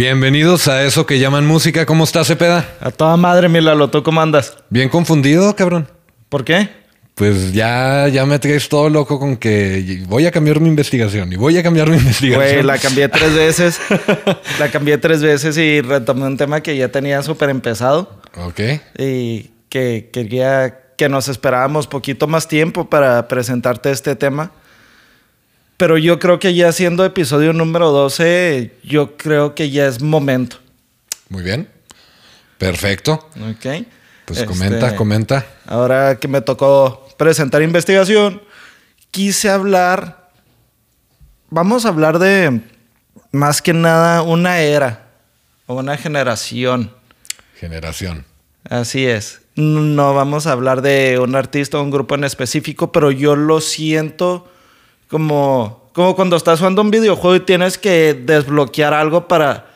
Bienvenidos a eso que llaman música. ¿Cómo estás, Cepeda? A toda madre, Milalo, ¿tú cómo andas? Bien confundido, cabrón. ¿Por qué? Pues ya, ya me traes todo loco con que voy a cambiar mi investigación y voy a cambiar mi investigación. Güey, la cambié tres veces. la cambié tres veces y retomé un tema que ya tenía súper empezado. Ok. Y que quería que nos esperábamos poquito más tiempo para presentarte este tema. Pero yo creo que ya siendo episodio número 12, yo creo que ya es momento. Muy bien. Perfecto. Ok. Pues comenta, Este, comenta. Ahora que me tocó presentar investigación, quise hablar. Vamos a hablar de más que nada una era o una generación. Generación. Así es. No vamos a hablar de un artista o un grupo en específico, pero yo lo siento como, como cuando estás jugando un videojuego y tienes que desbloquear algo para,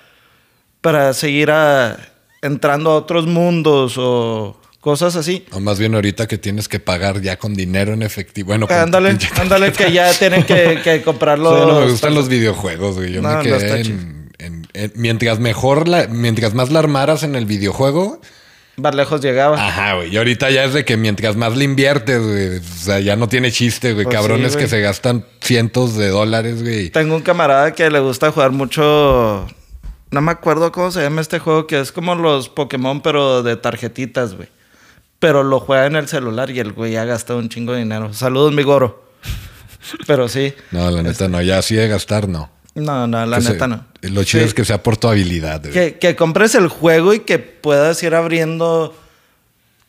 para seguir a- entrando a otros mundos o cosas así. O más bien ahorita que tienes que pagar ya con dinero en efectivo. Bueno, Ándale, ándale, que ya tienen que, que comprarlo. Sí, no me gustan los videojuegos, güey. Yo No, me quedé está en, en- en- mientras mejor la, mientras más la armaras en el videojuego, Más lejos llegaba. Ajá, güey. Y ahorita ya es de que mientras más le inviertes, güey. O sea, ya no tiene chiste, güey. Pues sí, Cabrones güey. que se gastan cientos de dólares, güey. Tengo un camarada que le gusta jugar mucho. No me acuerdo cómo se llama este juego, que es como los Pokémon, pero de tarjetitas, güey. Pero lo juega en el celular y el güey ha gastado un chingo de dinero. Saludos, mi goro. Pero sí. No, la neta no. Ya así de gastar, no. No, no, la neta no. Lo chido Sí. es que sea por tu habilidad. Que, que compres el juego y que puedas ir abriendo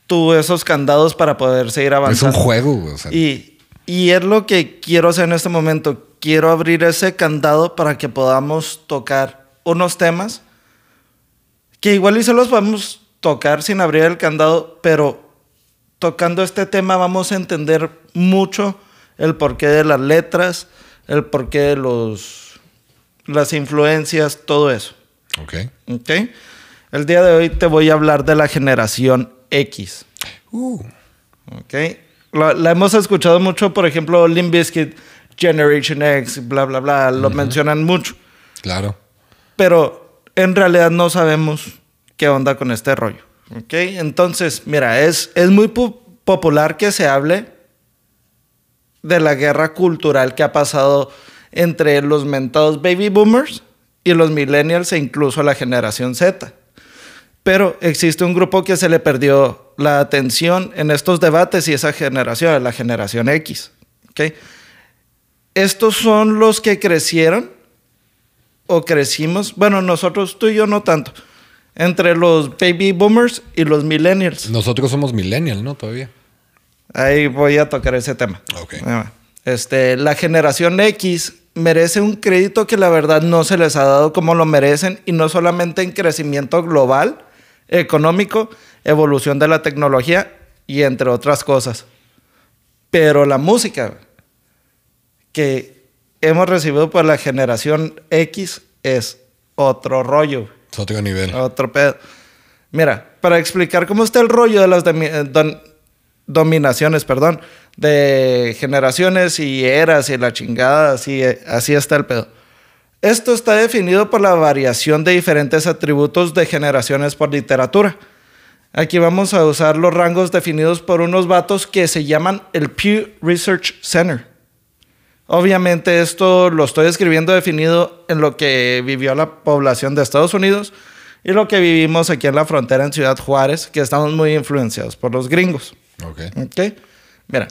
tú esos candados para poder seguir Es un avanzando. juego. O sea, Y, y es lo que quiero hacer en este momento. Quiero abrir ese candado para que podamos tocar unos temas que igual y se los podemos tocar sin abrir el candado, pero tocando este tema vamos a entender mucho el porqué de las letras, el porqué de los, las influencias, todo eso. ok. ¿Ok? El día de hoy te voy a hablar de la generación X. Uh, ¿Ok? La, la hemos escuchado mucho, por ejemplo, Limp Bizkit, Generation X, bla, bla, bla, lo mencionan mucho. claro. Pero en realidad no sabemos qué onda con este rollo. ¿Ok? Entonces, mira, es, es muy pu- popular que se hable de la guerra cultural que ha pasado entre los mentados baby boomers y los millennials e incluso la generación Z. Pero existe un grupo que se le perdió la atención en estos debates y esa generación, la generación X. ¿ok? Estos son los que crecieron o crecimos, bueno, nosotros, tú y yo no tanto, entre los baby boomers y los millennials. Nosotros somos millennial, ¿no? Todavía. Ahí voy a tocar ese tema. Ok. Ahí va. Este, la generación X merece un crédito que la verdad no se les ha dado como lo merecen y no solamente en crecimiento global, económico, evolución de la tecnología y entre otras cosas. Pero la música que hemos recibido por la generación X es otro rollo. Es otro nivel. Otro pedo. Mira, para explicar cómo está el rollo de las dominaciones, perdón, de generaciones y eras y la chingada, así, así está el pedo. Esto está definido por la variación de diferentes atributos de generaciones por literatura. Aquí vamos a usar los rangos definidos por unos vatos que se llaman el Pew Research Center. Obviamente esto lo estoy escribiendo definido en lo que vivió la población de Estados Unidos y lo que vivimos aquí en la frontera en Ciudad Juárez, que estamos muy influenciados por los gringos. Ok. ¿Ok? Mira,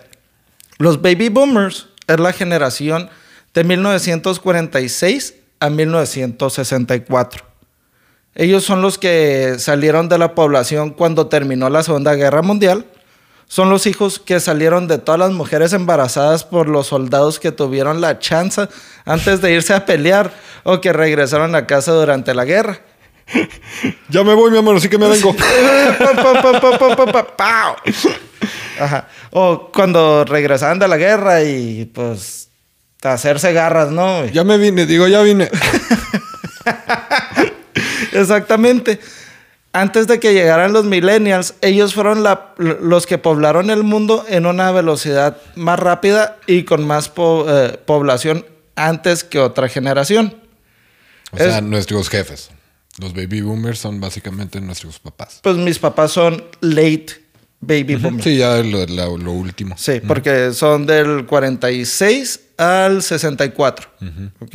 los baby boomers es la generación de 1946 a 1964. Ellos son los que salieron de la población cuando terminó la Segunda Guerra Mundial. Son los hijos que salieron de todas las mujeres embarazadas por los soldados que tuvieron la chance antes de irse a pelear o que regresaron a casa durante la guerra. Ya me voy, mi amor, así que me vengo. Ajá. O cuando regresaban de la guerra y pues hacerse garras, ¿no? ya me vine, digo, ya vine. Exactamente. Antes de que llegaran los millennials, ellos fueron la- los que poblaron el mundo en una velocidad más rápida y con más po- eh, población antes que otra generación. O sea, Es- nuestros jefes. Los baby boomers son básicamente nuestros papás. Pues mis papás son late baby boomers. Sí, ya lo, lo- lo último. Sí, porque son del 46 al 64. ¿ok?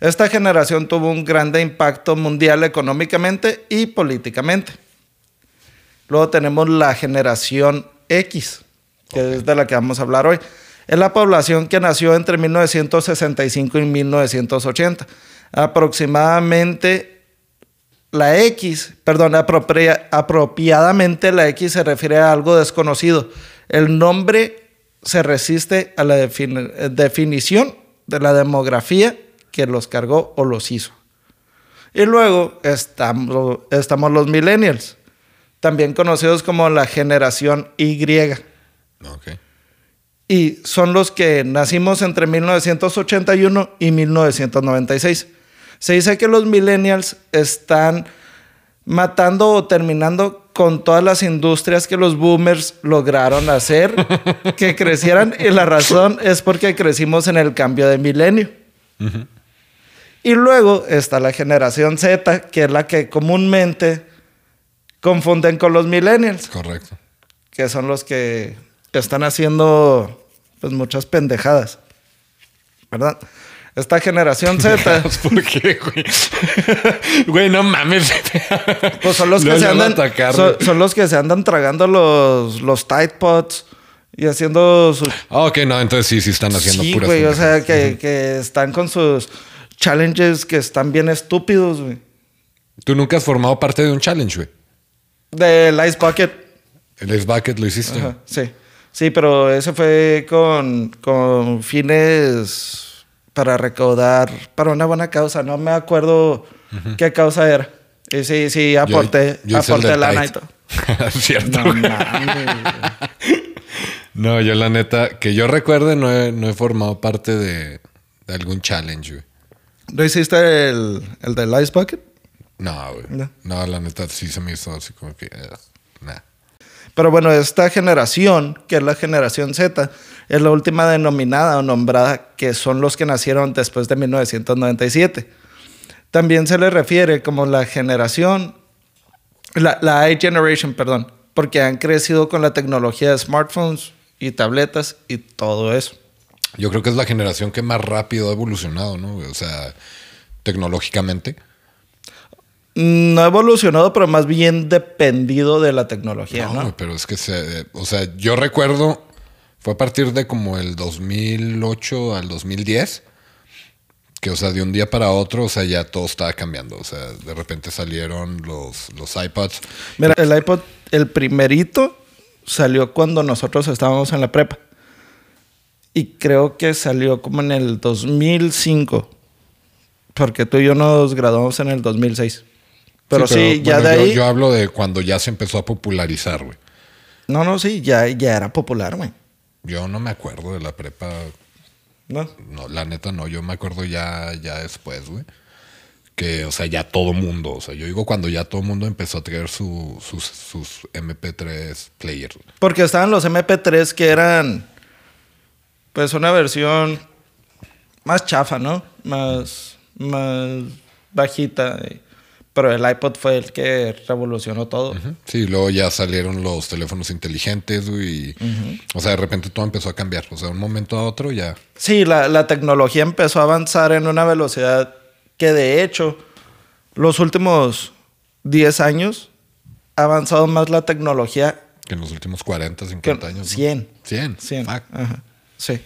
Esta generación tuvo un grande impacto mundial económicamente y políticamente. Luego tenemos la generación X, que es de la que vamos a hablar hoy. Es la población que nació entre 1965 y 1980. Aproximadamente la X, perdón, apropria- apropiadamente la X se refiere a algo desconocido. El nombre se resiste a la defini- eh, definición de la demografía que los cargó o los hizo. Y luego estamos, estamos los millennials, también conocidos como la generación Y. Ok. Y son los que nacimos entre 1981 y 1996. Se dice que los millennials están matando o terminando con todas las industrias que los boomers lograron hacer que crecieran y la razón es porque crecimos en el cambio de milenio. Y luego está la generación Z, que es la que comúnmente confunden con los millennials Correcto. que son los que están haciendo pues muchas pendejadas. ¿Verdad? Esta generación Z, ¿Por qué, güey? Güey, no mames. pues son los No, que se andan son, son los que se andan tragando los los Tide Pods y haciendo sus Ah, ok, no, entonces sí, sí están haciendo Sí, puras güey, o sea, que, que están con sus challenges que están bien estúpidos, güey. Tú nunca has formado parte de un challenge, güey. Del Ice Bucket. El Ice Bucket lo hiciste. Ajá, sí. Sí, pero ese fue con, con fines para recaudar para una buena causa. No me acuerdo qué causa era. Y sí, sí, Yo- aporté, yo el aporté lana y todo. Cierto. No yo la neta, que yo recuerde, no he, no he formado parte de, de algún challenge, güey. ¿No hiciste el, el del Ice Bucket? No, güey. No. No. la neta sí se me hizo así como que. eh, nah. Pero bueno, esta generación, que es la generación Z, es la última denominada o nombrada, que son los que nacieron después de 1997. También se les refiere como la generación, la, la I Generation, perdón, porque han crecido con la tecnología de smartphones y tabletas y todo eso. Yo creo que es la generación que más rápido ha evolucionado, ¿no? O sea, tecnológicamente. No ha evolucionado, pero más bien dependido de la tecnología, no, ¿no? pero es que se. O sea, yo recuerdo. Fue a partir de como el 2008 al 2010. Que, o sea, de un día para otro, o sea, ya todo estaba cambiando. O sea, de repente salieron los, los iPods. Mira, el iPod, el primerito, salió cuando nosotros estábamos en la prepa. Y creo que salió como en el 2005. Porque tú y yo nos graduamos en el 2006. Pero sí, ya bueno, de yo- ahí. Yo, hablo de cuando ya se empezó a popularizar, güey. No, no, sí, ya, ya era popular, güey. Yo no me acuerdo de la prepa. ¿No? No, la neta no. Yo me acuerdo ya, ya después, güey. Que, o sea, ya todo mundo. O sea, yo digo cuando ya todo mundo empezó a traer su- sus, sus MP3 players. Porque estaban los MP3 que eran. Pues una versión más chafa, ¿no? Más. Más bajita. Pero el iPod fue el que revolucionó todo. Sí, luego ya salieron los teléfonos inteligentes, güey. O sea, de repente todo empezó a cambiar. O sea, de un momento a otro ya. Sí, la, la tecnología empezó a avanzar en una velocidad que de hecho los últimos 10 años ha avanzado más la tecnología Que en los últimos 40, que 50 años. ¿no? 100. 100. 100. Fuck. Ajá, sí.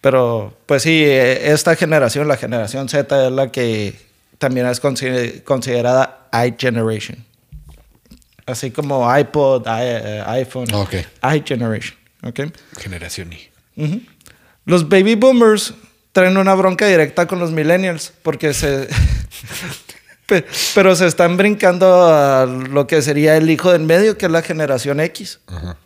Pero pues sí, eh, esta generación, la generación Z, es la que también es consider- considerada iGeneration. Así como iPod, eh, iPhone, Ok. iGeneration. ¿ok? Generación I. Ujú. Los baby boomers traen una bronca directa con los millennials porque se... Pe- Pero se están brincando a lo que sería el hijo del medio, que es la generación X. Ajá.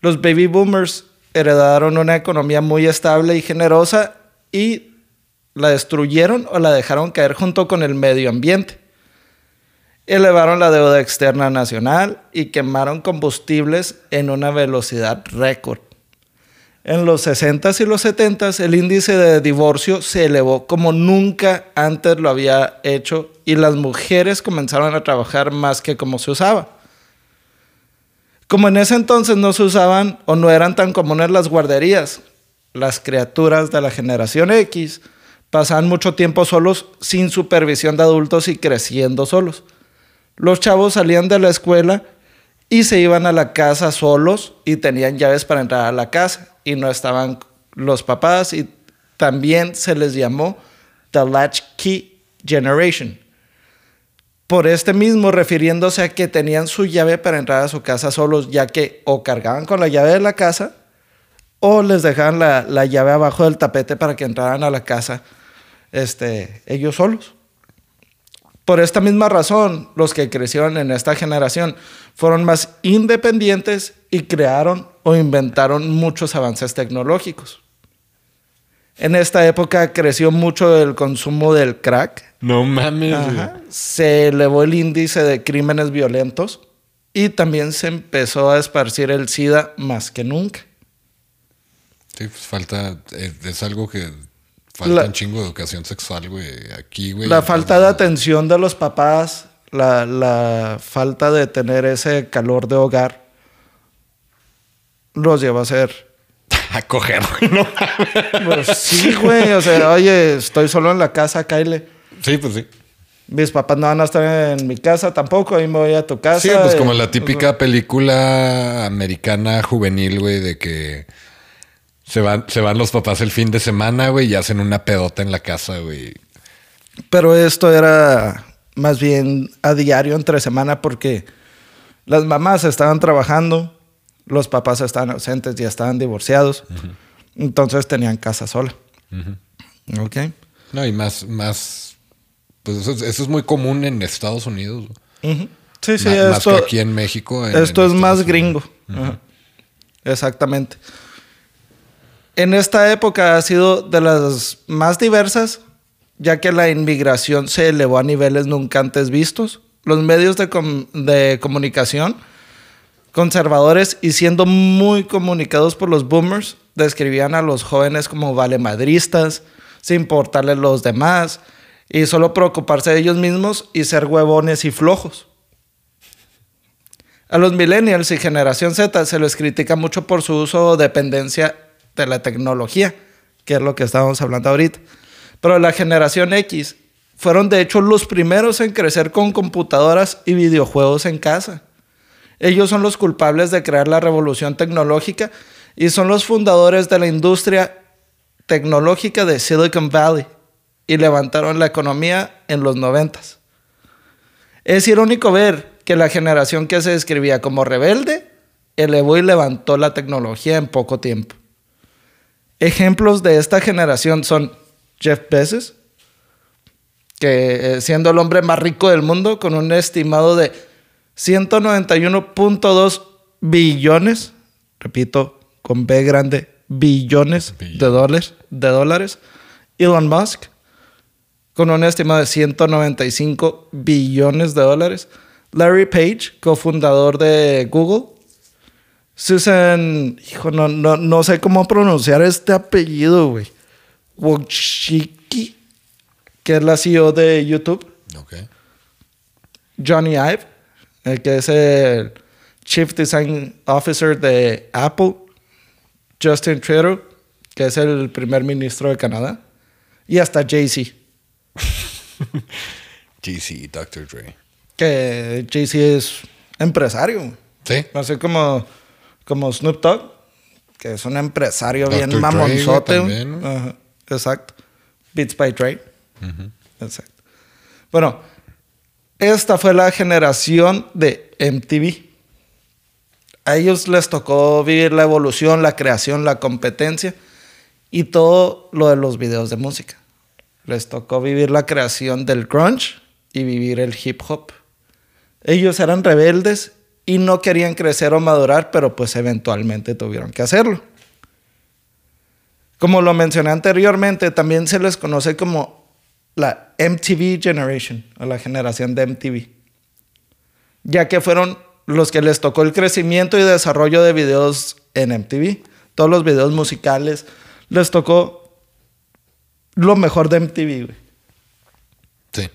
Los baby boomers heredaron una economía muy estable y generosa y la destruyeron o la dejaron caer junto con el medio ambiente. Elevaron la deuda externa nacional y quemaron combustibles en una velocidad récord. en los 60s y los 70s el índice de divorcio se elevó como nunca antes lo había hecho y las mujeres comenzaron a trabajar más que como se usaba. Como en ese entonces no se usaban o no eran tan comunes las guarderías, las criaturas de la generación X pasaban mucho tiempo solos sin supervisión de adultos y creciendo solos. Los chavos salían de la escuela y se iban a la casa solos y tenían llaves para entrar a la casa y no estaban los papás y también se les llamó The Latchkey Generation. Por este mismo, refiriéndose a que tenían su llave para entrar a su casa solos, ya que o cargaban con la llave de la casa o les dejaban la, la llave abajo del tapete para que entraran a la casa este, ellos solos. Por esta misma razón, los que crecieron en esta generación fueron más independientes y crearon o inventaron muchos avances tecnológicos. En esta época creció mucho el consumo del crack. No mames. Ajá. Se elevó el índice de crímenes violentos y también se empezó a esparcir el SIDA más que nunca. Sí, pues falta, es, es algo que falta La- un chingo de educación sexual, güey, aquí, güey. La falta de atención de los papás, la, la falta de tener ese calor de hogar, los lleva a ser. A coger, güey, no. Pues sí, güey. O sea, oye, estoy solo en la casa, Kyle. Sí, pues sí. Mis papás no van a estar en mi casa tampoco, ahí me voy a tu casa. Sí, pues como la típica película americana juvenil, güey, de que se van, se van los papás el fin de semana, güey, y hacen una pedota en la casa, güey. Pero esto era más bien a diario, entre semana, porque las mamás estaban trabajando, los papás estaban ausentes, ya estaban divorciados. Entonces tenían casa sola. Ok. No, y más, más, pues eso, es- eso es muy común en Estados Unidos. Sí, sí, Ma- más esto, que aquí en México. en- esto en es más gringo. Exactamente. En esta época ha sido de las más diversas, ya que la inmigración se elevó a niveles nunca antes vistos. Los medios de, com- de comunicación conservadores y siendo muy comunicados por los boomers, describían a los jóvenes como valemadristas, sin importarles los demás, y solo preocuparse de ellos mismos y ser huevones y flojos. A los millennials y generación Z se les critica mucho por su uso o dependencia de la tecnología, que es lo que estábamos hablando ahorita. Pero la generación X fueron de hecho los primeros en crecer con computadoras y videojuegos en casa. Ellos son los culpables de crear la revolución tecnológica y son los fundadores de la industria tecnológica de Silicon Valley y levantaron la economía en los noventas. Es irónico ver que la generación que se describía como rebelde elevó y levantó la tecnología en poco tiempo. Ejemplos de esta generación son Jeff Bezos, que eh, siendo el hombre más rico del mundo con un estimado de 191.2 billones, repito, con B grande, billones de dólares, de dólares. Elon Musk, con un estimado de 195 billones de dólares. Larry Page, cofundador de Google. Susan, hijo, no, no, no sé cómo pronunciar este apellido, güey. Wojcicki, que es la CEO de YouTube. Ok. Johnny Ive, el que es el Chief Design Officer de Apple. Justin Trudeau, que es el primer ministro de Canadá. Y hasta Jay-Z, GC, Dr. Dre. que Jay-Z es empresario. Sí. Así como, como Snoop Dogg, que es un empresario bien mamonzote. güey, güey. también, ¿no? Ajá, Exacto. Beats by Dre. Exacto. Bueno, esta fue la generación de MTV. A ellos les tocó vivir la evolución, la creación, la competencia y todo lo de los videos de música. Les tocó vivir la creación del grunge y vivir el hip hop. Ellos eran rebeldes y no querían crecer o madurar, pero pues eventualmente tuvieron que hacerlo. Como lo mencioné anteriormente, también se les conoce como la MTV Generation, o la generación de MTV, ya que fueron los que les tocó el crecimiento y desarrollo de videos en MTV, todos los videos musicales. Les tocó lo mejor de MTV, güey. Sí.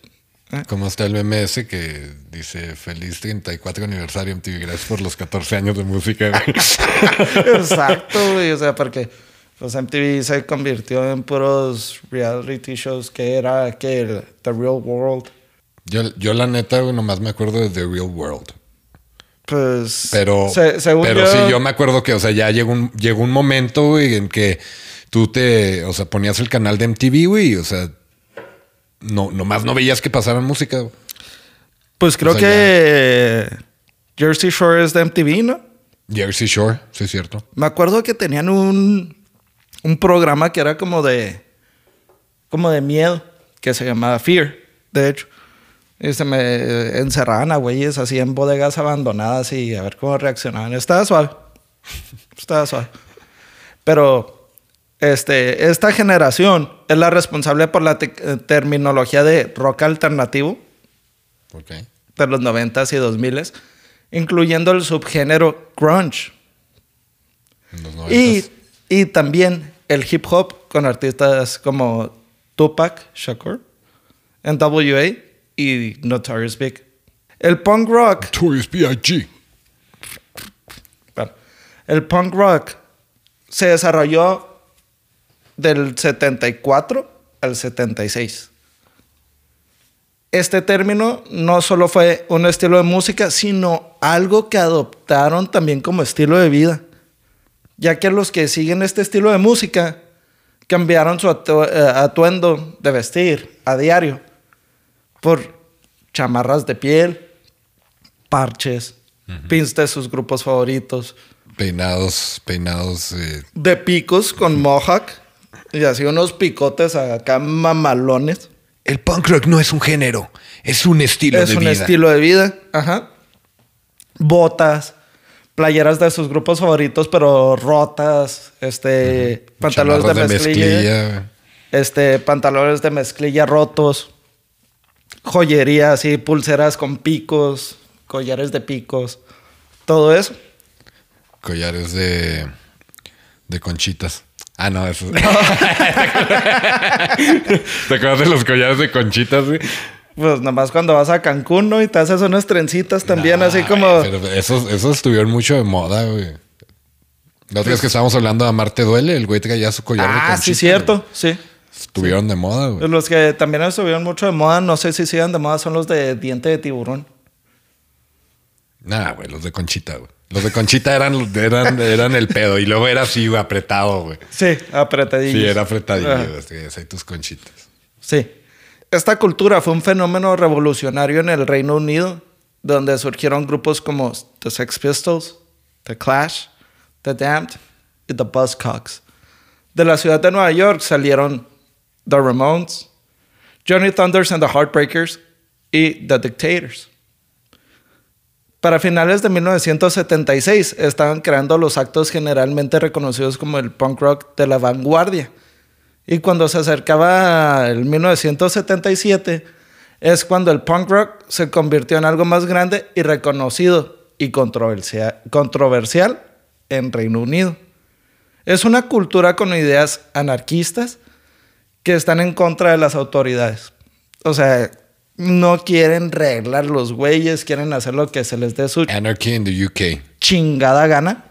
¿Eh? Como está el MMS que dice feliz 34 aniversario MTV, gracias por los 14 años de música. güey". Exacto, güey. O sea, porque pues MTV se convirtió en puros reality shows que era que el The Real World. yo, yo la neta, güey, nomás me acuerdo de The Real World. Pues. Pero, se- según pero sí, yo me acuerdo que, o sea, ya llegó un, llegó un momento, güey, en que tú te, o sea, ponías el canal de MTV, güey, y, o sea, no, nomás no veías que pasaran música. Pues creo o sea, que Jersey Shore es de MTV, ¿no? Jersey Shore, sí es cierto. Me acuerdo que tenían un, un programa que era como de. como de miedo, que se llamaba Fear, de hecho. Y se me encerraban a güeyes así en bodegas abandonadas y a ver cómo reaccionaban. Estaba suave. Estaba suave. Pero este, esta generación es la responsable por la te- terminología de rock alternativo Ok. de los 90s y 2000s, incluyendo el subgénero grunge. En los Y, 90s. y también el hip hop con artistas como Tupac Shakur, NWA y Notorious Big. El punk rock, Toys B.I.G. el punk rock se desarrolló del 74 al 76. Este término no solo fue un estilo de música, sino algo que adoptaron también como estilo de vida, ya que los que siguen este estilo de música cambiaron su atu- eh, atuendo de vestir a diario por chamarras de piel, parches, pins de sus grupos favoritos, Peinados, peinados. eh, de picos con mohawk y así unos picotes acá mamalones. El punk rock no es un género, es un estilo es de un vida. estilo de vida. Ajá. Botas, playeras de sus grupos favoritos, pero rotas. Este, pantalones de mezclilla. güey. Este, pantalones de mezclilla rotos. Joyería, así, pulseras con picos, collares de picos. Todo eso. Collares de, de conchitas. Ah, no, eso. ¿Te acuerdas de los collares de conchitas, güey? Pues nomás cuando vas a Cancún, ¿no? Y te haces unas trencitas también, Nah, así como. Pero esos, esos estuvieron mucho de moda, güey. La otra vez que estábamos hablando de Amarte Duele, el güey traía su collar de Ah, conchitas. sí, cierto, sí. Estuvieron de moda, güey. Los que también estuvieron mucho de moda, no sé si sigan de moda, son los de diente de tiburón. Nah, güey, los de conchita, güey. Los de conchita eran, eran, eran el pedo. Y luego era así, apretado, güey. Sí, apretadillos. Sí, era apretadillo. Ahí tus conchitas. Sí. Esta cultura fue un fenómeno revolucionario en el Reino Unido, donde surgieron grupos como The Sex Pistols, The Clash, The Damned y The Buzzcocks. De la ciudad de Nueva York salieron The Ramones, Johnny Thunders and the Heartbreakers y The Dictators. Para finales de 1976 estaban creando los actos generalmente reconocidos como el punk rock de la vanguardia. Y cuando se acercaba el 1977 es cuando el punk rock se convirtió en algo más grande y reconocido y controversia- controversial en Reino Unido. Es una cultura con ideas anarquistas que están en contra de las autoridades. O sea, no quieren reglar los güeyes, quieren hacer lo que se les dé su Anarchy in the UK. chingada gana.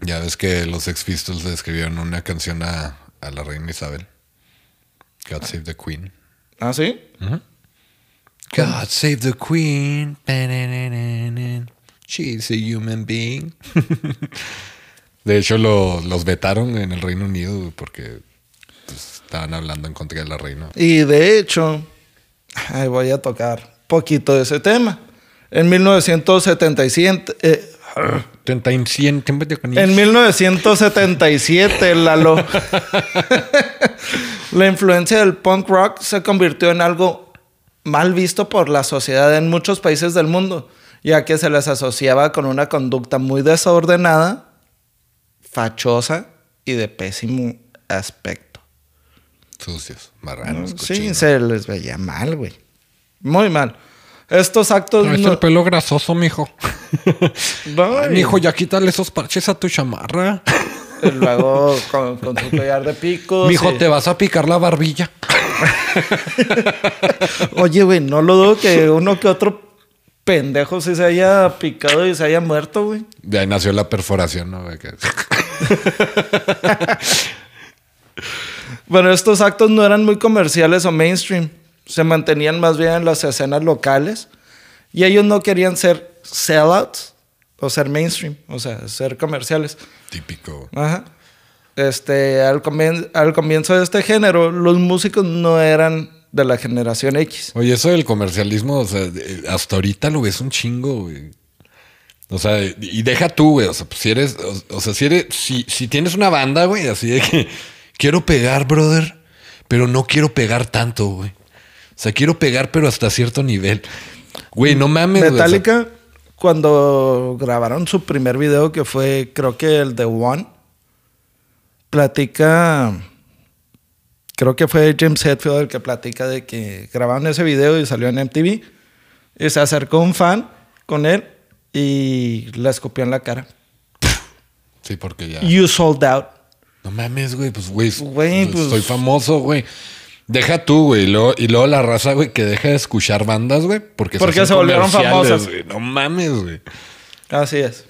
Ya ves que los Sex Pistols le escribieron una canción a, a la reina Isabel. God Save the Queen. ¿Ah, sí? God Save the Queen. She's a human being. De hecho, lo- los vetaron en el Reino Unido porque pues, estaban hablando en contra de la reina. Y de hecho, ay, voy a tocar poquito de ese tema. En 1977, eh, en 1977, Lalo, la influencia del punk rock se convirtió en algo mal visto por la sociedad en muchos países del mundo, ya que se les asociaba con una conducta muy desordenada, fachosa y de pésimo aspecto. Sucios, marranos, Sí, cochinos. se les veía mal, güey. Muy mal. Estos actos no- el pelo grasoso, mijo. no, Ay, mijo, ya quítale esos parches a tu chamarra. Y luego con, con su collar de picos. Mijo, y- ¿te vas a picar la barbilla? Oye, güey, no lo dudo que uno que otro pendejo sí se haya picado y se haya muerto, güey. De ahí nació la perforación, ¿no? Bueno, estos actos no eran muy comerciales o mainstream. Se mantenían más bien en las escenas locales. Y ellos no querían ser sellouts o ser mainstream, o sea, ser comerciales. Típico. Ajá. Este, al, comien- al comienzo de este género, los músicos no eran de la generación X. Oye, eso del comercialismo, o sea, hasta ahorita lo ves un chingo, güey. O sea, y deja tú, güey. O sea, pues, si eres, o, o sea, si eres, si, si tienes una banda, güey, así de que quiero pegar, brother, pero no quiero pegar tanto, güey. O sea, quiero pegar, pero hasta cierto nivel. Güey, no mames, güey, o sea, Metallica, cuando grabaron su primer video, que fue, creo que el de One, platica. Creo que fue James Hetfield el que platica de que grabaron ese video y salió en MTV. Y se acercó un fan con él y le escupió en la cara. sí, porque ya. You sold out. No mames, güey, pues, güey, Güey, pues- soy famoso, güey. Deja tú, güey, y luego, y luego la raza, güey, que deja de escuchar bandas, güey, porque, Porque se volvieron famosas. güey. No mames, güey. Así es.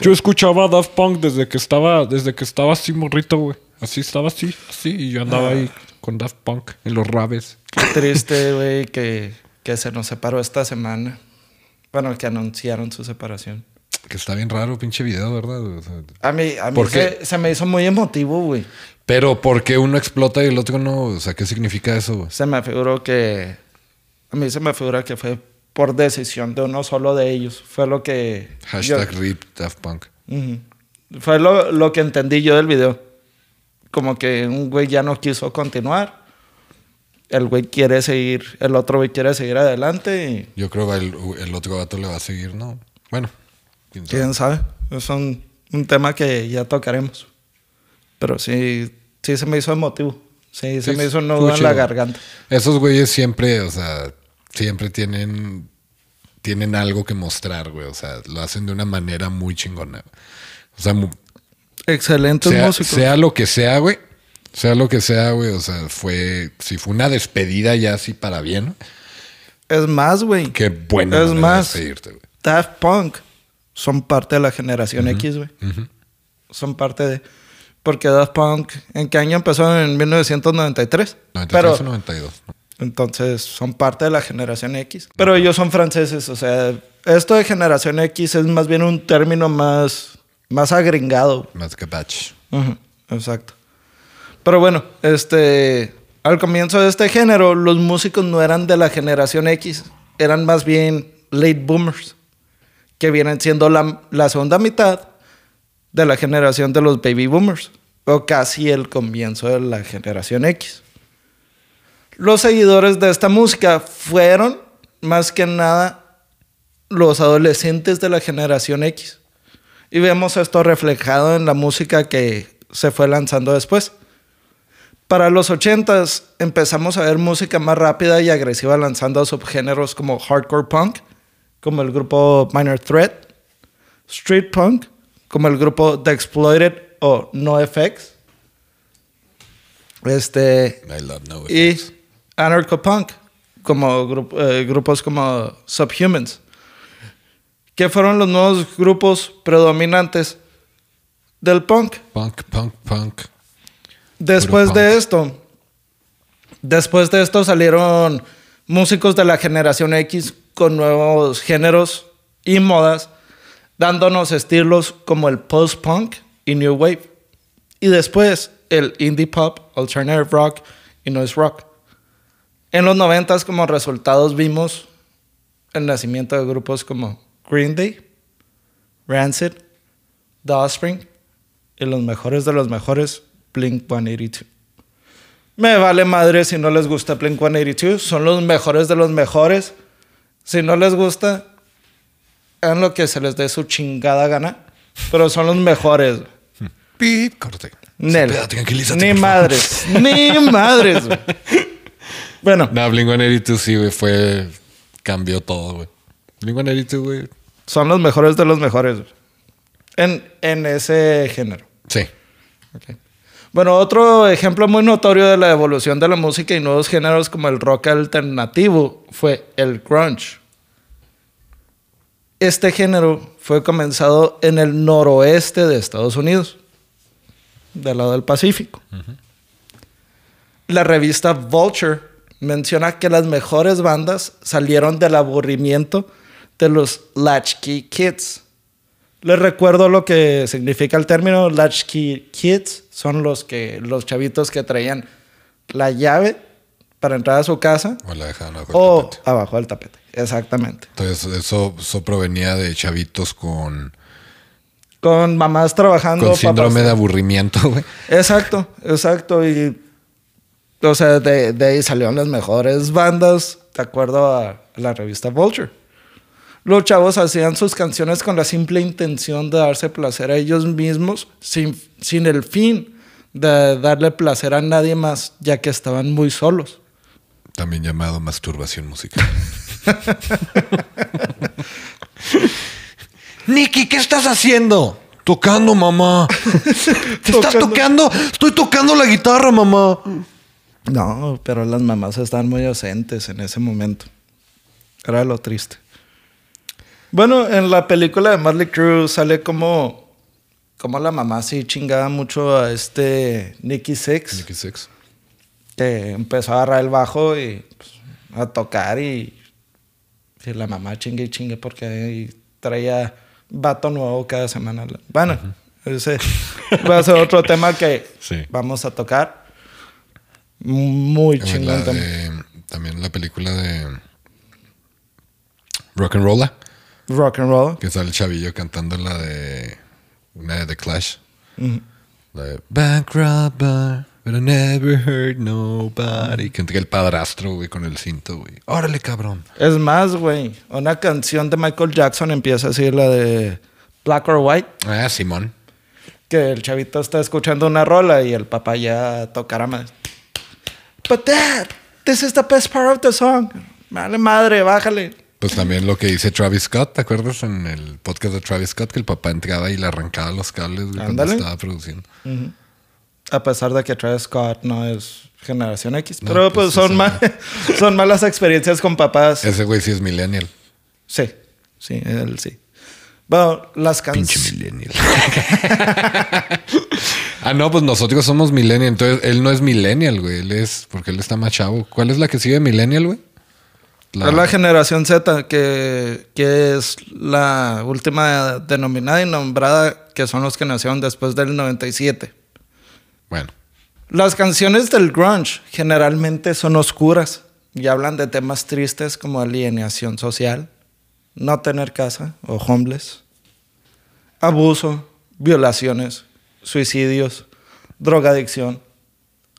Yo escuchaba Daft Punk desde que estaba, desde que estaba así morrito, güey. Así estaba así, así, y yo andaba ahí con Daft Punk en los rabes. Qué triste, güey, que, que se nos separó esta semana. Bueno, que anunciaron su separación. Que está bien raro, pinche video, ¿verdad? O sea, A mí, a mí ¿Por se, me hizo muy emotivo, güey. pero ¿por qué uno explota y el otro no? O sea, ¿qué significa eso, güey? Se me figuró que... A mí se me figura que fue por decisión de uno solo de ellos. Fue lo que... Hashtag yo- RIP Daft Punk. Fue lo, lo que entendí yo del video. Como que un güey ya no quiso continuar. El güey quiere seguir... El otro güey quiere seguir adelante y... Yo creo que el, el otro gato le va a seguir, ¿no? Bueno, quién sabe. ¿Quién sabe? Es un, un tema que ya tocaremos. Pero sí, sí se me hizo emotivo. Sí, se me hizo un nudo en la garganta. Esos güeyes siempre, o sea, siempre tienen, tienen algo que mostrar, güey. O sea, lo hacen de una manera muy chingona. O sea, mu- Excelentes sea, músicos. sea lo que sea, güey. Sea lo que sea, güey. O sea, fue, si fue una despedida ya así para bien, es más, güey. qué bueno. Es más. Daft Punk son parte de la generación X, güey. Son parte de... Porque Daft Punk, ¿en qué año empezó? En 1993. 93 Pero, o 92. ¿no? entonces, son parte de la generación X. Pero ellos son franceses, o sea, esto de generación X es más bien un término más, más agringado. Más que Batch. Exacto. Pero bueno, este, al comienzo de este género, los músicos no eran de la generación X, eran más bien late boomers, que vienen siendo la, segunda mitad de la generación de los baby boomers, o casi el comienzo de la generación X. Los seguidores de esta música fueron, más que nada, los adolescentes de la generación X. Y vemos esto reflejado en la música que se fue lanzando después. Para los 80s empezamos a ver música más rápida y agresiva lanzando subgéneros como hardcore punk, como el grupo Minor Threat, street punk, como el grupo The Exploited o NoFX, este, I love no y effects. anarcho-punk, como grup- eh, grupos como Subhumans, que fueron los nuevos grupos predominantes del punk. Punk, punk, punk. Después Puro de punk. esto, después de esto salieron músicos de la generación X con nuevos géneros y modas, dándonos estilos como el post-punk y new wave. Y después el indie pop, alternative rock y noise rock. En los noventas como resultados vimos el nacimiento de grupos como Green Day, Rancid, The Offspring y los mejores de los mejores, Blink 182. Me vale madre si no les gusta Blink 182, son los mejores de los mejores. Si no les gusta, hagan lo que se les dé su chingada gana, pero son los mejores. Pip, corte. Nel. Tranquilízate. Ni madres, ni madres. güey. Bueno, No, Blink-182 sí, güey, fue... Cambió todo, güey. Blink-182, güey. son los mejores de los mejores güey. en, en ese género. Sí. Ok. Bueno, otro ejemplo muy notorio de la evolución de la música y nuevos géneros como el rock alternativo fue el grunge. Este género fue comenzado en el noroeste de Estados Unidos, del lado del Pacífico. La revista Vulture menciona que las mejores bandas salieron del aburrimiento de los Latchkey Kids. Les recuerdo lo que significa el término Latchkey Kids. Son los que los chavitos que traían la llave para entrar a su casa O la dejaban abajo o del tapete. abajo del tapete. Exactamente. Entonces, eso, eso provenía de chavitos con, Con mamás trabajando. con síndrome papás- de aburrimiento, güey. Exacto, exacto. Y, o sea, de, de ahí salieron las mejores bandas, de acuerdo a la revista Vulture. Los chavos hacían sus canciones con la simple intención de darse placer a ellos mismos, sin, sin el fin de darle placer a nadie más, ya que estaban muy solos. También llamado masturbación musical. Nicky, ¿qué estás haciendo? Tocando, mamá. ¿Te estás Tocando. Estoy tocando la guitarra, mamá. No, pero las mamás estaban muy ausentes en ese momento. Era lo triste. Bueno, en la película de Marley Crew sale como, como la mamá sí chingaba mucho a este Nicky Six, Nicky Six. que empezó a agarrar el bajo y pues, a tocar y, y la mamá chingue y chingue porque ahí traía vato nuevo cada semana. Bueno, ese va a ser otro tema que Sí. vamos a tocar. Muy chingón también. también la película de Rock and Rolla, Rock and roll. que sale el chavillo cantando la de una de The Clash. La de Bank robber, but I never hurt nobody. Que el padrastro, güey, con el cinto, güey. Órale, cabrón. Es más, güey, una canción de Michael Jackson empieza así, la de Black or White, Ah, Simón. que el chavito está escuchando una rola y el papá ya tocará más. But dad, this is the best part of the song. Vale madre, bájale. Pues también lo que dice Travis Scott, ¿te acuerdas en el podcast de Travis Scott? Que el papá entraba y le arrancaba los cables güey, cuando estaba produciendo. A pesar de que Travis Scott no es generación X. No, pero pues pues, son, ese ma- son malas experiencias con papás. Ese güey sí es millennial. Sí, sí, él sí. Bueno, las Pinche canciones. millennial. ah, no, pues nosotros somos millennial. Entonces, él no es millennial, güey. Él es... Porque él está más chavo. ¿Cuál es la que sigue millennial, güey? Es la generación Z, que, que es la última denominada y nombrada, que son los que nacieron después del 97. Bueno. Las canciones del grunge generalmente son oscuras y hablan de temas tristes como alienación social, no tener casa o homeless, abuso, violaciones, suicidios, drogadicción,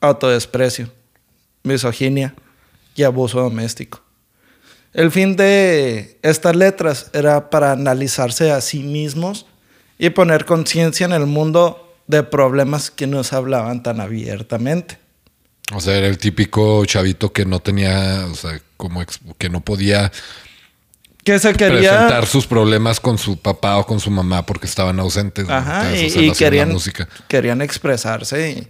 autodesprecio, misoginia y abuso doméstico. El fin de estas letras era para analizarse a sí mismos y poner conciencia en el mundo de problemas que no se hablaban tan abiertamente. O sea, era el típico chavito que no tenía... O sea, como... que no podía Que se quería... presentar sus problemas con su papá o con su mamá porque estaban ausentes. Ajá, Entonces, y, música. querían expresarse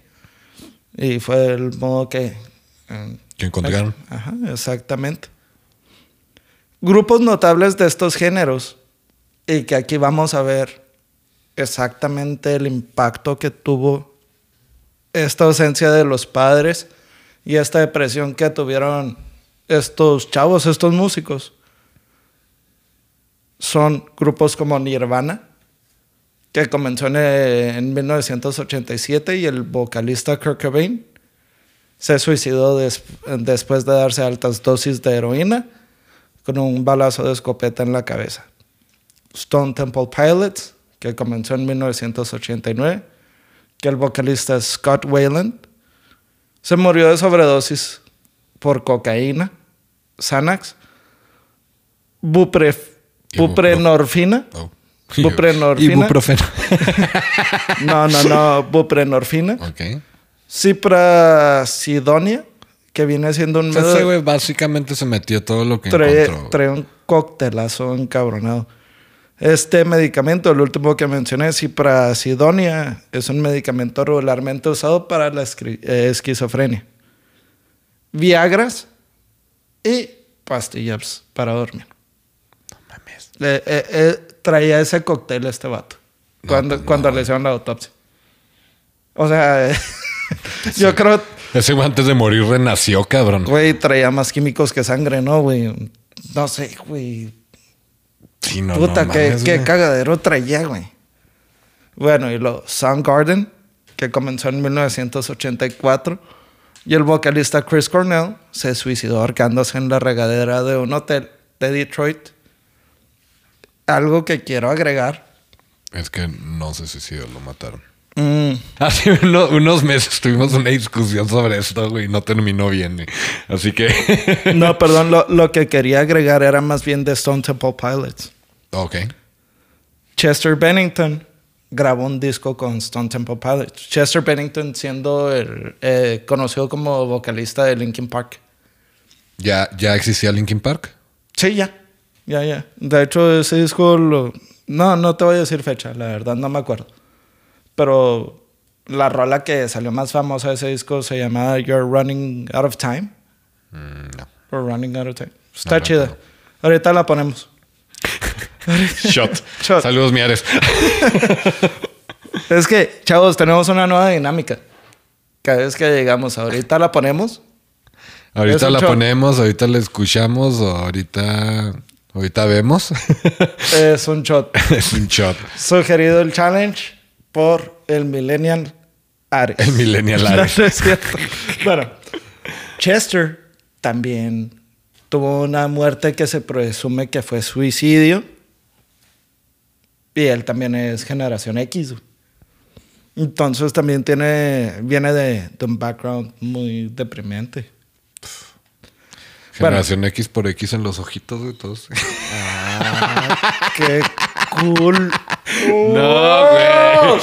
y, y fue el modo que... eh, Que encontraron. Ajá, exactamente. Grupos notables de estos géneros y que aquí vamos a ver exactamente el impacto que tuvo esta ausencia de los padres y esta depresión que tuvieron estos chavos, estos músicos. Son grupos como Nirvana, que comenzó en, eh, en 1987 y el vocalista Kurt Cobain se suicidó des- después de darse altas dosis de heroína con un balazo de escopeta en la cabeza. Stone Temple Pilots, que comenzó en 1989, que el vocalista Scott Wayland se murió de sobredosis por cocaína, Xanax, buprenorfina. Oh. Buprenorfina. Ibuprofeno. No, no, no, buprenorfina. Ok. Ciprasidonia, que viene siendo un O sea, ese güey básicamente se metió todo lo que trae, encontró. trae un coctelazo encabronado. Este medicamento, el último que mencioné, cipracidonia, es un medicamento regularmente usado para la eh, esquizofrenia. Viagras y pastillas para dormir. Mames. Eh, eh, eh, traía ese cóctel este vato No, cuando, pues no, cuando le hicieron la autopsia. O sea, yo creo, Ese güey antes de morir renació, cabrón. güey, traía más químicos que sangre, ¿no, güey? No sé, güey. Sí, no, Puta, no qué, mames, qué güey. cagadero traía, güey. Bueno, y lo Soundgarden, que comenzó en 1984. Y el vocalista Chris Cornell se suicidó ahorcándose en la regadera de un hotel de Detroit. Algo que quiero agregar. Es que no se suicidó, lo mataron. Mm, Hace uno- unos meses tuvimos una discusión sobre esto, güey, y no terminó bien. güey. Así que. no, perdón, lo, lo que quería agregar era más bien de Stone Temple Pilots. ok. Chester Bennington grabó un disco con Stone Temple Pilots. Chester Bennington siendo el, eh, conocido como vocalista de Linkin Park. ¿Ya, ¿Ya existía Linkin Park? Sí, ya. Ya, ya. De hecho, ese disco lo... No, no te voy a decir fecha, la verdad, no me acuerdo. Pero la rola que salió más famosa de ese disco se llama You're Running Out of Time. Mm, no. O Running Out of Time. Está No chida. Ahorita la ponemos. Shot. Shot. Saludos, Miares. Es que, chavos, tenemos una nueva dinámica. Cada vez que llegamos, ahorita la ponemos. Ahorita la ponemos, ahorita la escuchamos, ahorita. Ahorita vemos. Es un shot. es un shot. Sugerido el challenge por el Millennial Ares. El Millennial Ares. no es cierto. bueno, Chester también tuvo una muerte que se presume que fue suicidio. Y él también es generación X. Entonces también tiene, viene de, de un background muy deprimente. Bueno. Generación X por X en los ojitos de todos. ¡Qué cool! No, güey.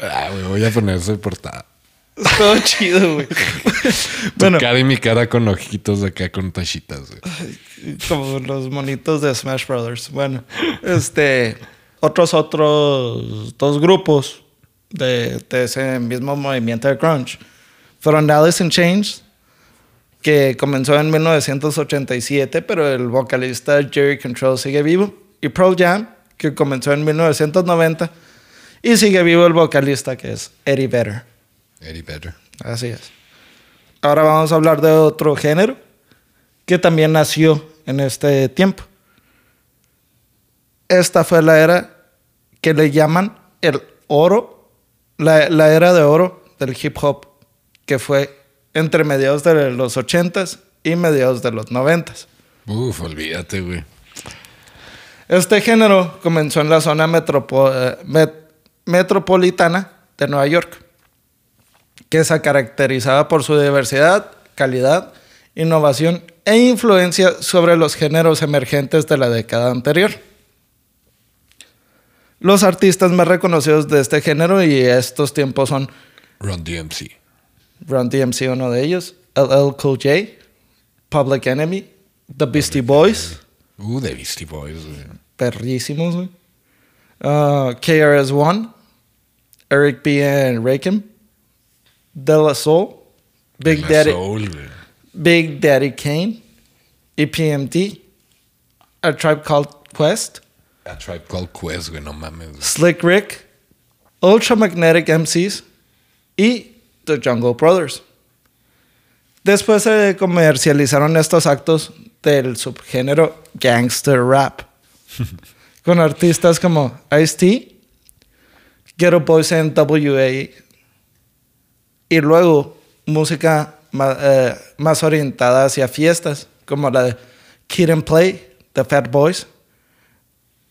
Ah, güey, voy a poner eso de portada. Todo chido, güey. bueno, Tu cara y mi cara con ojitos de acá con tachitas, güey. como los monitos de Smash Brothers. Bueno, este, otros otros dos grupos de, de ese mismo movimiento de grunge fueron Alice in Chains, que comenzó en 1987, pero el vocalista Jerry Control sigue vivo, y Pearl Jam, que comenzó en 1990, y sigue vivo el vocalista que es Eddie Vedder. Eddie Vedder. Así es. Ahora vamos a hablar de otro género que también nació en este tiempo. Esta fue la era que le llaman el oro, la, la era de oro del hip hop, que fue entre mediados de los 80s y mediados de los 90s. Uf, olvídate, güey. Este género comenzó en la zona metropo- eh, met- metropolitana de Nueva York, que se caracterizaba por su diversidad, calidad, innovación e influencia sobre los géneros emergentes de la década anterior. Los artistas más reconocidos de este género y estos tiempos son Run DMC. Run DMC, uno de ellos, LL Cool J, Public Enemy, The Beastie Boys, Uh, de Beastie Boys, güey. perrísimos, güey. Uh, KRS-One, Eric B. and Rakim, De La Soul, Big La Daddy, Soul. Big Daddy Kane, EPMD, A Tribe Called Quest, A Tribe Called Quest, güey, no mames. Slick Rick, Ultramagnetic MCs y The Jungle Brothers. Después se comercializaron estos actos del subgénero gangster rap con artistas como Ice-T, Ghetto Boys NWA y luego música ma- eh, más orientada hacia fiestas como la de Kid and Play, The Fat Boys,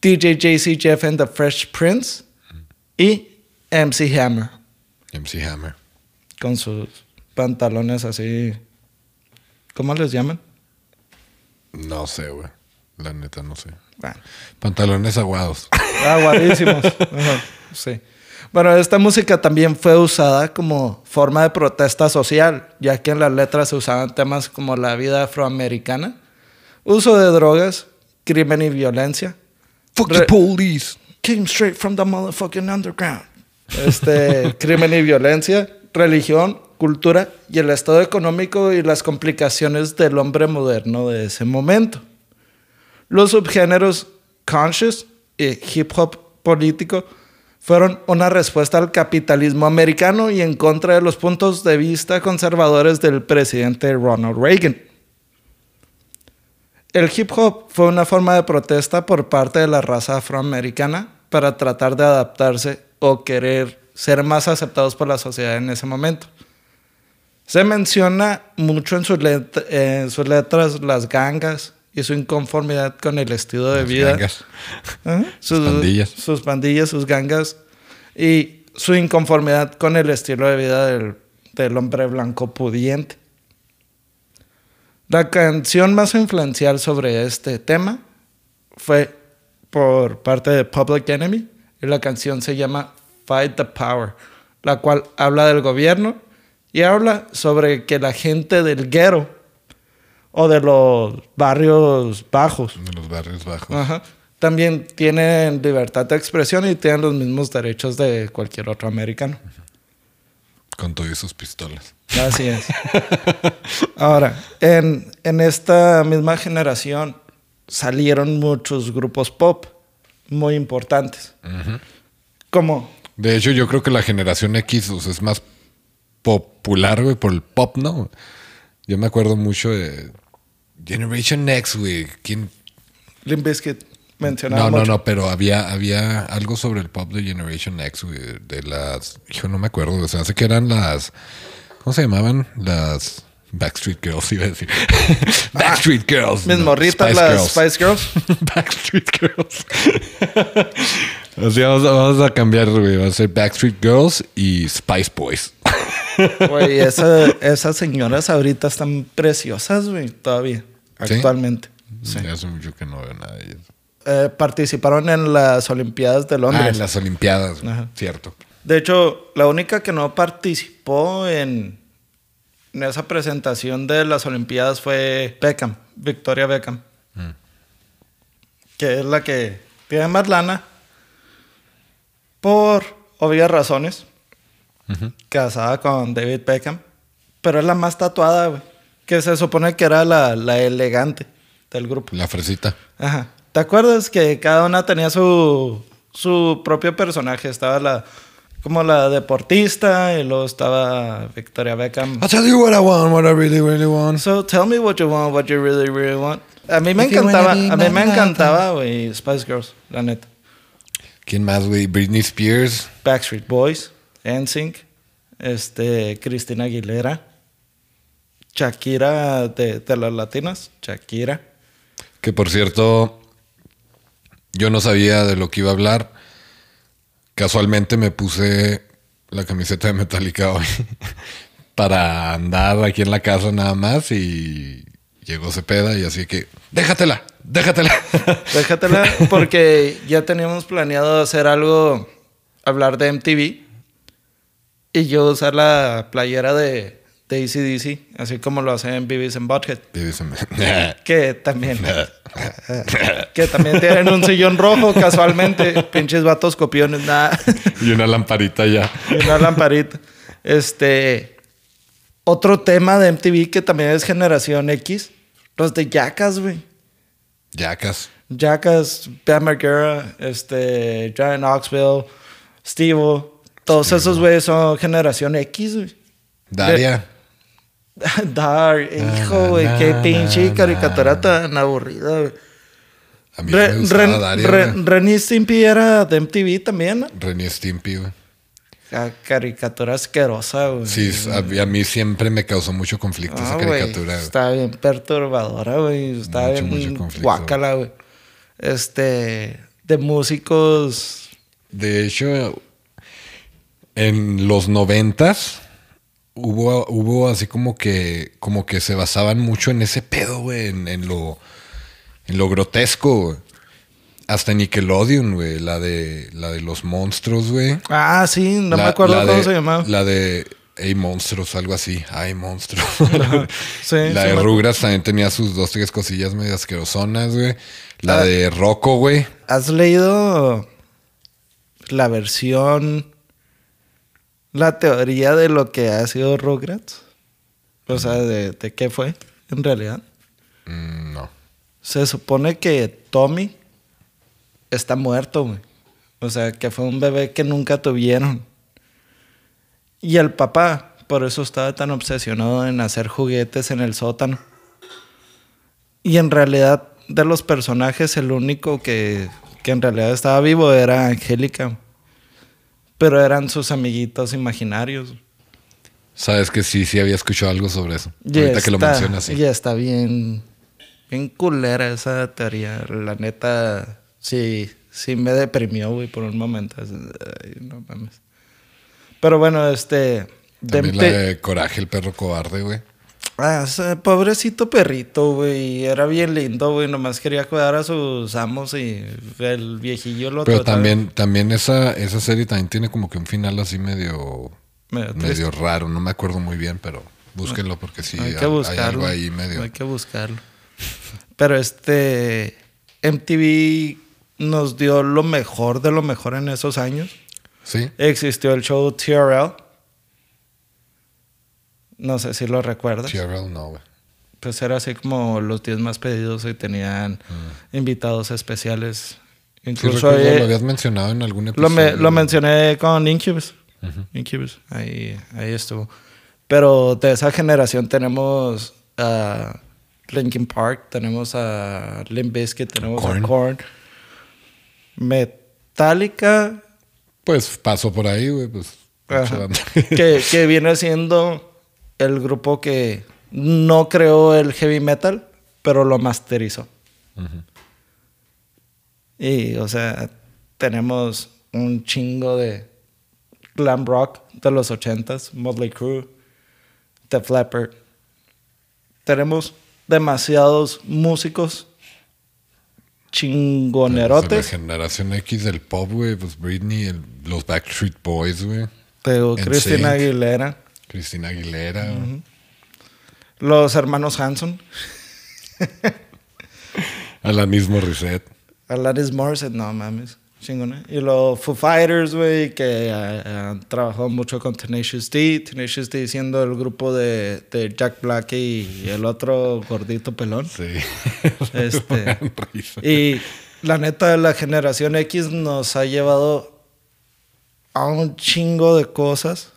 DJ JC Jeff and the Fresh Prince y MC Hammer MC Hammer. Con sus pantalones así. ¿Cómo les llaman? No sé, güey. La neta, no sé. Bueno, Pantalones aguados. aguadísimos. Ajá, sí. Bueno, esta música también fue usada como forma de protesta social, ya que en las letras se usaban temas como la vida afroamericana, Uso de drogas, crimen y violencia. Fuck the police. Came straight from the motherfucking underground. Este, crimen y violencia, religión, cultura y el estado económico y las complicaciones del hombre moderno de ese momento. Los subgéneros conscious y hip hop político fueron una respuesta al capitalismo americano y en contra de los puntos de vista conservadores del presidente Ronald Reagan. El hip hop fue una forma de protesta por parte de la raza afroamericana para tratar de adaptarse o querer ser más aceptados por la sociedad en ese momento. Se menciona mucho en sus, en sus letras las gangas y su inconformidad con el estilo de Las vida. gangas. Ajá. Sus pandillas. Sus pandillas, sus gangas. Y su inconformidad con el estilo de vida del, del hombre blanco pudiente. La canción más influencial sobre este tema fue por parte de Public Enemy. Y la canción se llama Fight the Power, la cual habla del gobierno y habla sobre que la gente del guero o de los barrios bajos De los barrios bajos. Ajá. También tienen libertad de expresión y tienen los mismos derechos de cualquier otro americano. Con todas sus pistolas. Así es. Ahora, en, en esta misma generación salieron muchos grupos pop muy importantes. Como, De hecho, yo creo que la generación X o sea, es más popular, güey, por el pop, ¿no? Yo me acuerdo mucho de Generation X, güey. ¿Quién? Limp Bizkit mencionaba No, no, mucho. no, pero había, había algo sobre el pop de Generation X, güey. De las. Yo no me acuerdo, o sea, hace que eran las. ¿Cómo se llamaban? Las. Backstreet Girls, iba a decir. Backstreet Girls. Mis no, morritas, Spice las Girls. Spice Girls. Backstreet Girls. sea, vamos a, vamos a cambiar, güey. Va a ser Backstreet Girls y Spice Boys. Güey, esa- esas señoras ahorita están preciosas, güey, todavía, ¿Sí? actualmente. Sí. Hace mucho que no veo nada de ellos. Eh, participaron en las Olimpiadas de Ah, Londres. en las Olimpiadas. Ajá. cierto. De hecho, la única que no participó en, en esa presentación de las Olimpiadas fue Beckham, Victoria Beckham. Que es la que tiene más lana. Por obvias razones. Casada con David Beckham. Pero es la más tatuada, güey. Que se supone que era la, la elegante del grupo. La fresita. Ajá. ¿Te acuerdas que cada una tenía su, su propio personaje? Estaba la como la deportista y luego estaba Victoria Beckham. I'll tell you what I want, what I really, really want. So tell me what you want, what you really, really want. A mí me encantaba, a mí me encantaba, güey, Spice Girls, la neta. ¿Quién más, güey? Britney Spears. Backstreet Boys, NSYNC, este, Cristina Aguilera, Shakira de, de las latinas, Shakira. Que por cierto, yo no sabía de lo que iba a hablar. Casualmente me puse la camiseta de Metallica hoy para andar aquí en la casa nada más y llegó Cepeda y así que déjatela, déjatela. Déjatela, porque ya teníamos planeado hacer algo, hablar de MTV y yo usar la playera de, de ACDC, así como lo hacen en Beavis and Butthead, Y dice, que también, que también tienen un sillón rojo casualmente, pinches vatos copiones, nada, y una lamparita ya. y una lamparita. Este, otro tema de MTV que también es generación X, los de Jackass, güey. Yacas. Jackass, Bam Margera, este, Giant Knoxville, Steve, todos esos güeyes son generación X, güey. Daria. Dar, hijo, güey, qué pinche caricatura tan aburrida, güey. A mí Re- me gustaba Ren- Daria. Re-. Ren Stimpy era de MTV también, ¿no? Renny Stimpy, güey. Ca- Caricatura asquerosa, güey. Sí, a, a mí siempre me causó mucho conflicto Ah, esa caricatura. güey. Está bien perturbadora, güey. Está Mucho, bien mucho conflicto. guácala, güey. Este, de músicos De hecho, en los noventas hubo, hubo así como que, como que se basaban mucho en ese pedo, güey, en, en lo, en lo grotesco, güey. Hasta Nickelodeon, güey, la de, la de los monstruos, güey. Ah, sí, no La- me acuerdo cómo de- se llamaba. La de Hey Monstruos, algo así. Ay, Monstruos. Sí, la sí de me- Rugrats también tenía sus dos, tres cosillas medio asquerosonas, güey. La Ah. de Rocco, güey. ¿Has leído la versión, la teoría de lo que ha sido Rugrats? O sea, de, de qué fue en realidad. Mm, no. Se supone que Tommy está muerto, güey. O sea, que fue un bebé que nunca tuvieron. Y el papá, por eso estaba tan obsesionado en hacer juguetes en el sótano. Y en realidad, de los personajes, el único que, que en realidad estaba vivo era Angélica. Pero eran sus amiguitos imaginarios. Sabes que sí, sí había escuchado algo sobre eso. Y Ahorita que lo está- mencionas, sí. Y está bien, bien culera esa teoría. La neta, sí, sí me deprimió, güey, por un momento. Ay, no mames. Pero bueno, este... También la de Coraje, el perro cobarde, güey. Ah, pobrecito perrito, güey. Era bien lindo, güey. Nomás quería cuidar a sus amos y el viejillo lo Pero trataba también, también esa, esa serie también tiene como que un final así medio, medio raro. No me acuerdo muy bien, pero búsquenlo porque sí, hay que hay algo ahí medio. Hay que buscarlo. Pero este MTV nos dio lo mejor de lo mejor en esos años. Sí, Existió el show TRL. No sé si lo recuerdas. TRL no, güey. Pues era así como los 10 más pedidos y tenían invitados especiales. Sí, Incluso recuerdo, eh, lo habías mencionado en algún lo, episodio. me- lo mencioné con Incubus. Incubus, ahí, ahí estuvo. Pero de esa generación tenemos a Linkin Park, tenemos a Limp Bizkit, tenemos Korn. a Korn. Metallica, Pues pasó por ahí, güey, pues. Que, que viene siendo el grupo que no creó el heavy metal, pero lo masterizó. Y, o sea, tenemos un chingo de glam rock de los ochentas, Motley Crue, The Leppard. Tenemos demasiados músicos La chingonerotes. generación X del pop, güey, pues Britney, el- los Backstreet Boys, güey. Pero. Christina Aguilera, Cristina Aguilera. los hermanos Hanson, Alanis Morissette. Alanis Morissette, no mames, chingona. Y los Foo Fighters, güey, que eh, han trabajado mucho con Tenacious D. Tenacious D siendo el grupo de, de Jack Black y el otro gordito pelón. Sí. Este, y la neta, la generación X nos ha llevado a un chingo de cosas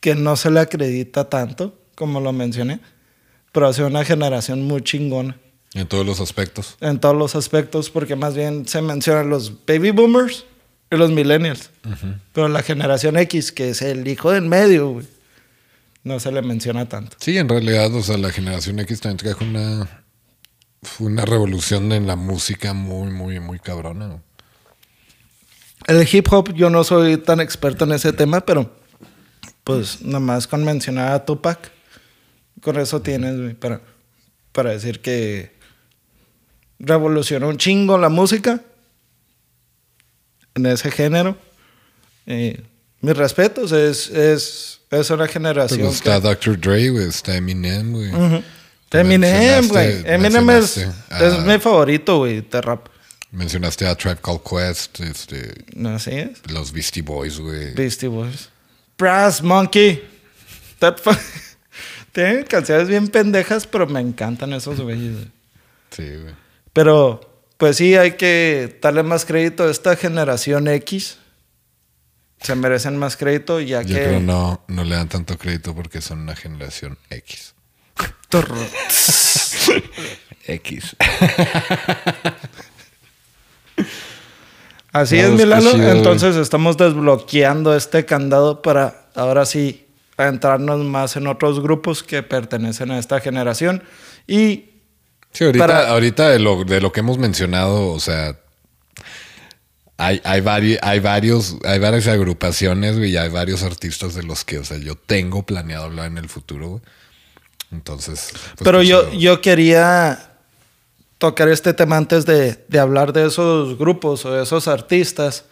que no se le acredita tanto, como lo mencioné, pero ha sido una generación muy chingona En todos los aspectos. en todos los aspectos, porque más bien se mencionan los baby boomers y los millennials. Pero la generación X, que es el hijo del medio, güey, no se le menciona tanto. Sí, en realidad, o sea, la generación X también trajo una. Fue una revolución en la música muy, muy, muy cabrona. El hip hop, yo no soy tan experto en ese tema, pero pues nada más con mencionar a Tupac, con eso tienes, güey, para, para decir que revolucionó un chingo la música en ese género. Eh, mis respetos, es, es, es una generación. Pues que- está Dr. Dre, güey, está Eminem, güey. Ujú. Tú Eminem, güey. Eminem es, mencionaste es a- mi favorito, güey, de rap. Mencionaste a Tribe Called Quest, este, ¿No así es? los Beastie Boys, güey. Beastie Boys. Brass Monkey. Tienen canciones bien pendejas, pero me encantan esos güeyes. güey. Sí, güey. Pero, pues sí, hay que darle más crédito a esta generación X. Se merecen más crédito, ya Yo que. creo no, no le dan tanto crédito porque son una generación X. X. Así No, es, chido, güey. Entonces estamos desbloqueando este candado para ahora sí adentrarnos más en otros grupos que pertenecen a esta generación. Y Sí, ahorita, Para- ahorita de, lo, de lo que hemos mencionado, o sea, hay, hay, vari- hay, varios, hay varias agrupaciones, güey, y hay varios artistas de los que, o sea, yo tengo planeado hablar en el futuro. Entonces. pues, Pero pues, yo, yo quería tocar este tema antes de, de hablar de esos grupos o de esos artistas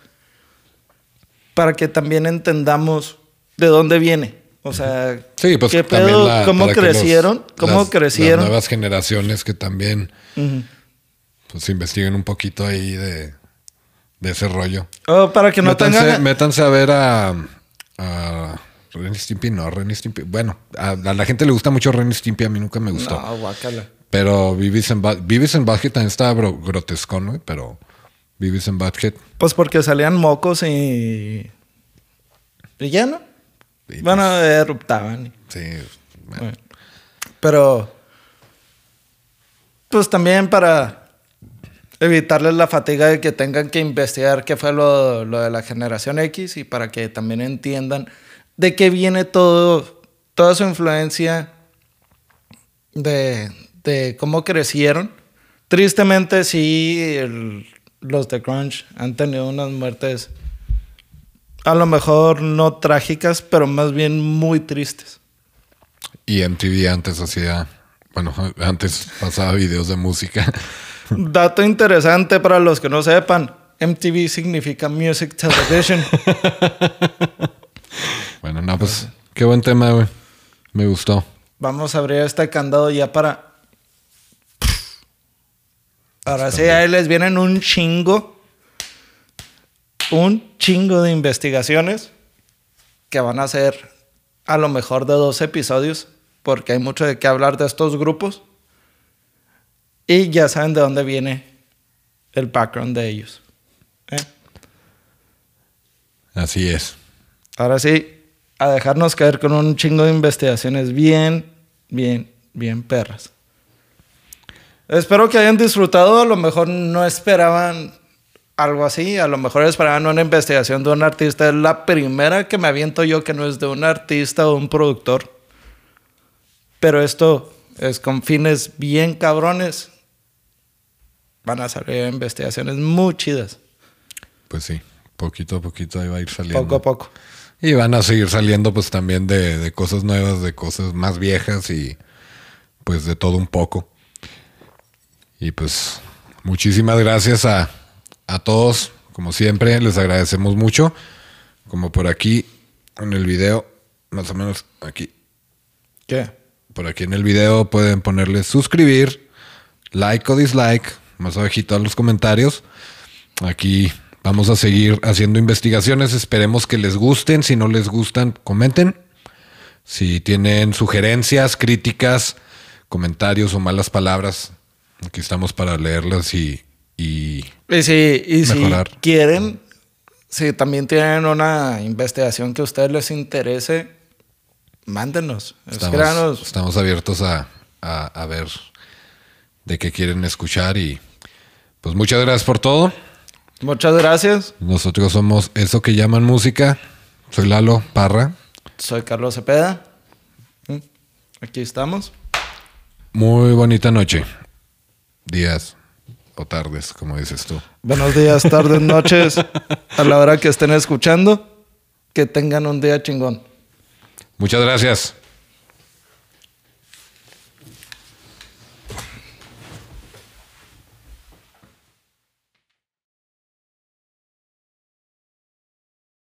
para que también entendamos de dónde viene O sea, Sí, pues ¿qué también pedo? la- ¿Cómo los- crecieron? ¿Cómo las- crecieron? Las nuevas generaciones que también pues investiguen un poquito ahí de, de ese rollo. Oh, para que no métanse, tengan... métanse a ver a, a Ren Stimpy, no, Ren Stimpy. Bueno, a, a la gente le gusta mucho Ren Stimpy, a mí nunca me gustó. No, guácala. Pero and, Bud- Beavis and Butthead también estaba grotescón, güey, pero Beavis and Butthead. Pues porque salían mocos y... Y ya, ¿no? y Bueno, eruptaban. pues, sí, bueno, Bueno. Pero... Pues también para evitarles la fatiga de que tengan que investigar qué fue lo, lo de la generación X y para que también entiendan de qué viene todo, toda su influencia de, de cómo crecieron. Tristemente sí, el- los de Crunch han tenido unas muertes a lo mejor no trágicas, pero más bien muy tristes. Y MTV antes hacía, bueno, antes pasaba videos de música. Dato interesante para los que no sepan, MTV significa Music Television. bueno, no, pues qué buen tema, güey. Me gustó. Vamos a abrir este candado ya para... Ahora sí, ahí les vienen un chingo, un chingo de investigaciones que van a ser a lo mejor de dos episodios, porque hay mucho de qué hablar de estos grupos. Y ya saben de dónde viene el background de ellos. ¿eh? Así es. Ahora sí, a dejarnos caer con un chingo de investigaciones bien, bien, bien perras. Espero que hayan disfrutado, a lo mejor no esperaban algo así, a lo mejor esperaban una investigación de un artista. Es la primera que me aviento yo que no es de un artista o un productor. Pero esto es con fines bien cabrones. Van a salir investigaciones muy chidas, Pues sí, poquito a poquito ahí va a ir saliendo. poco a poco. Y van a seguir saliendo pues también de, de cosas nuevas, de cosas más viejas y pues de todo un poco. Y pues muchísimas gracias a, a todos, como siempre, les agradecemos mucho. Como por aquí en el video, más o menos aquí, ¿Qué? por aquí en el video pueden ponerle suscribir, like o dislike, más abajito en los comentarios. Aquí vamos a seguir haciendo investigaciones, esperemos que les gusten, si no les gustan, comenten. Si tienen sugerencias, críticas, comentarios o malas palabras, aquí estamos para leerlas y, y Y si, y si Mejorar. quieren, si también tienen una investigación que a ustedes les interese, mándenos. estamos, estamos abiertos a, a- a ver de qué quieren escuchar y pues muchas gracias por todo. Muchas gracias. Nosotros somos eso que llaman música. Soy Lalo Parra. Soy Carlos Cepeda. Mm, Aquí estamos. Muy bonita noche. Días o tardes, como dices tú. Buenos días, tardes, noches. A la hora que estén escuchando, que tengan un día chingón. Muchas gracias.